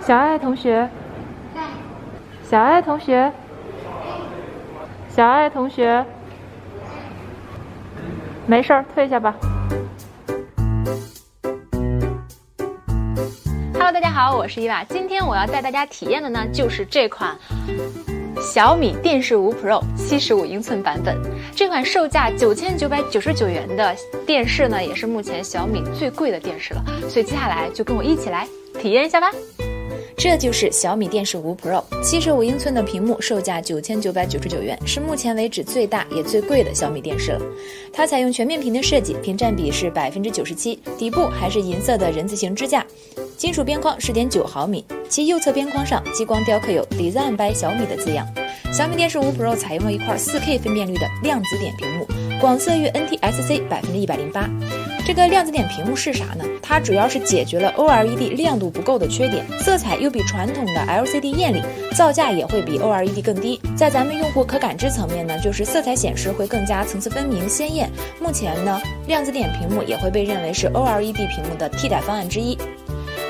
小爱同学，小爱同学，小爱同学，没事儿，退下吧。Hello，大家好，我是伊娃。今天我要带大家体验的呢，就是这款小米电视五 Pro 七十五英寸版本。这款售价九千九百九十九元的电视呢，也是目前小米最贵的电视了。所以接下来就跟我一起来体验一下吧。这就是小米电视五 Pro 七十五英寸的屏幕，售价九千九百九十九元，是目前为止最大也最贵的小米电视了。它采用全面屏的设计，屏占比是百分之九十七，底部还是银色的人字形支架。金属边框十点九毫米，其右侧边框上激光雕刻有 “Design by 小米”的字样。小米电视五 Pro 采用了一块 4K 分辨率的量子点屏幕，广色域 NTSC 百分之一百零八。这个量子点屏幕是啥呢？它主要是解决了 OLED 亮度不够的缺点，色彩又比传统的 LCD 艳丽，造价也会比 OLED 更低。在咱们用户可感知层面呢，就是色彩显示会更加层次分明、鲜艳。目前呢，量子点屏幕也会被认为是 OLED 屏幕的替代方案之一。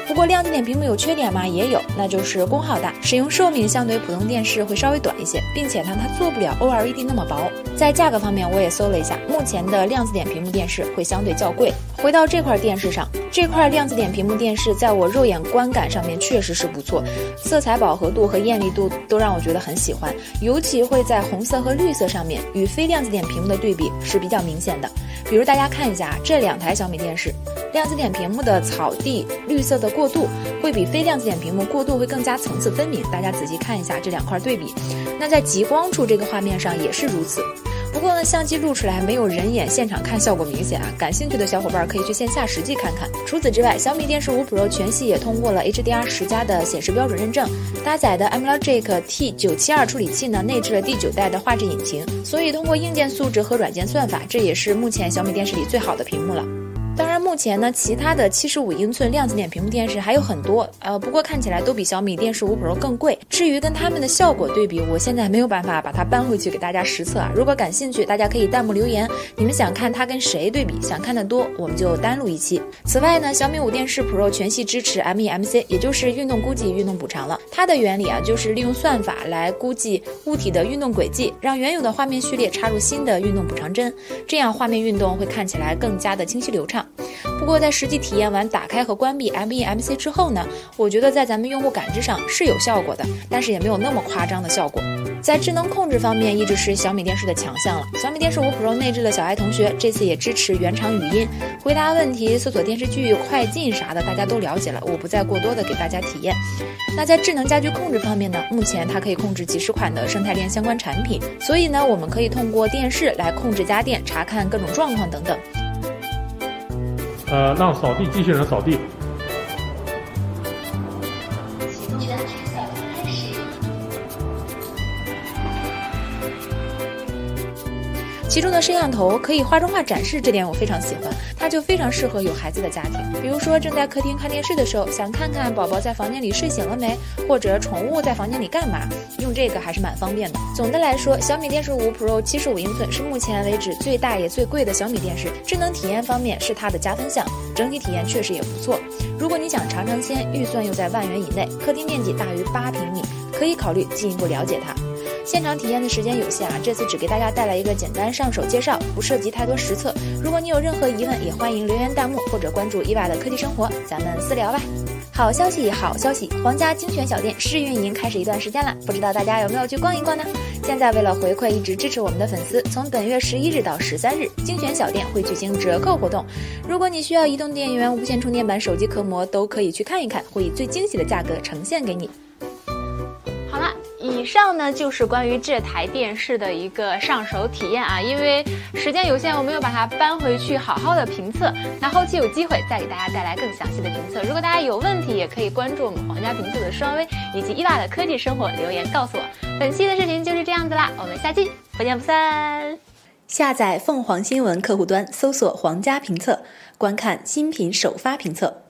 不过量子点屏幕有缺点吗？也有，那就是功耗大，使用寿命相对普通电视会稍微短一些，并且呢，它做不了 OLED 那么薄。在价格方面，我也搜了一下，目前的量子点屏幕电视会相对较贵。回到这块电视上，这块量子点屏幕电视在我肉眼观感上面确实是不错，色彩饱和度和艳丽度都让我觉得很喜欢，尤其会在红色和绿色上面与非量子点屏幕的对比是比较明显的。比如大家看一下这两台小米电视，量子点屏幕的草地绿色的过渡会比非量子点屏幕过渡会更加层次分明。大家仔细看一下这两块对比，那在极光处这个画面上也是如此。不过呢，相机录出来没有人眼现场看效果明显啊。感兴趣的小伙伴可以去线下实际看看。除此之外，小米电视五 Pro 全系也通过了 HDR 十加的显示标准认证，搭载的 AMOLED T972 处理器呢，内置了第九代的画质引擎，所以通过硬件素质和软件算法，这也是目前小米电视里最好的屏幕了。目前呢，其他的七十五英寸量子点屏幕电视还有很多，呃，不过看起来都比小米电视五 Pro 更贵。至于跟它们的效果对比，我现在没有办法把它搬回去给大家实测啊。如果感兴趣，大家可以弹幕留言，你们想看它跟谁对比？想看的多，我们就单录一期。此外呢，小米五电视 Pro 全系支持 MEMC，也就是运动估计、运动补偿了。它的原理啊，就是利用算法来估计物体的运动轨迹，让原有的画面序列插入新的运动补偿帧，这样画面运动会看起来更加的清晰流畅。不过在实际体验完打开和关闭 MEMC 之后呢，我觉得在咱们用户感知上是有效果的，但是也没有那么夸张的效果。在智能控制方面，一直是小米电视的强项了。小米电视五 Pro 内置的小爱同学，这次也支持原厂语音回答问题、搜索电视剧、快进啥的，大家都了解了，我不再过多的给大家体验。那在智能家居控制方面呢，目前它可以控制几十款的生态链相关产品，所以呢，我们可以通过电视来控制家电、查看各种状况等等。呃，让扫地机器人扫地。其中的摄像头可以画中画展示，这点我非常喜欢，就非常适合有孩子的家庭。比如说正在客厅看电视的时候，想看看宝宝在房间里睡醒了没，或者宠物在房间里干嘛，用这个还是蛮方便的。总的来说，小米电视五 Pro 七十五英寸是目前为止最大也最贵的小米电视，智能体验方面是它的加分项，整体体验确实也不错。如果你想尝尝鲜，预算又在万元以内，客厅面积大于八平米，可以考虑进一步了解它。现场体验的时间有限啊，这次只给大家带来一个简单上手介绍，不涉及太多实测。如果你有任何疑问，也欢迎留言弹幕或者关注伊娃的科技生活，咱们私聊吧。好消息，好消息，皇家精选小店试运营开始一段时间了，不知道大家有没有去逛一逛呢？现在为了回馈一直支持我们的粉丝，从本月十一日到十三日，精选小店会举行折扣活动。如果你需要移动电源、无线充电板、手机壳膜，都可以去看一看，会以最惊喜的价格呈现给你。以上呢就是关于这台电视的一个上手体验啊，因为时间有限，我没有把它搬回去好好的评测。那后期有机会再给大家带来更详细的评测。如果大家有问题，也可以关注我们皇家评测的双微以及伊娃的科技生活留言告诉我。本期的视频就是这样子啦，我们下期不见不散。下载凤凰新闻客户端，搜索皇家评测，观看新品首发评测。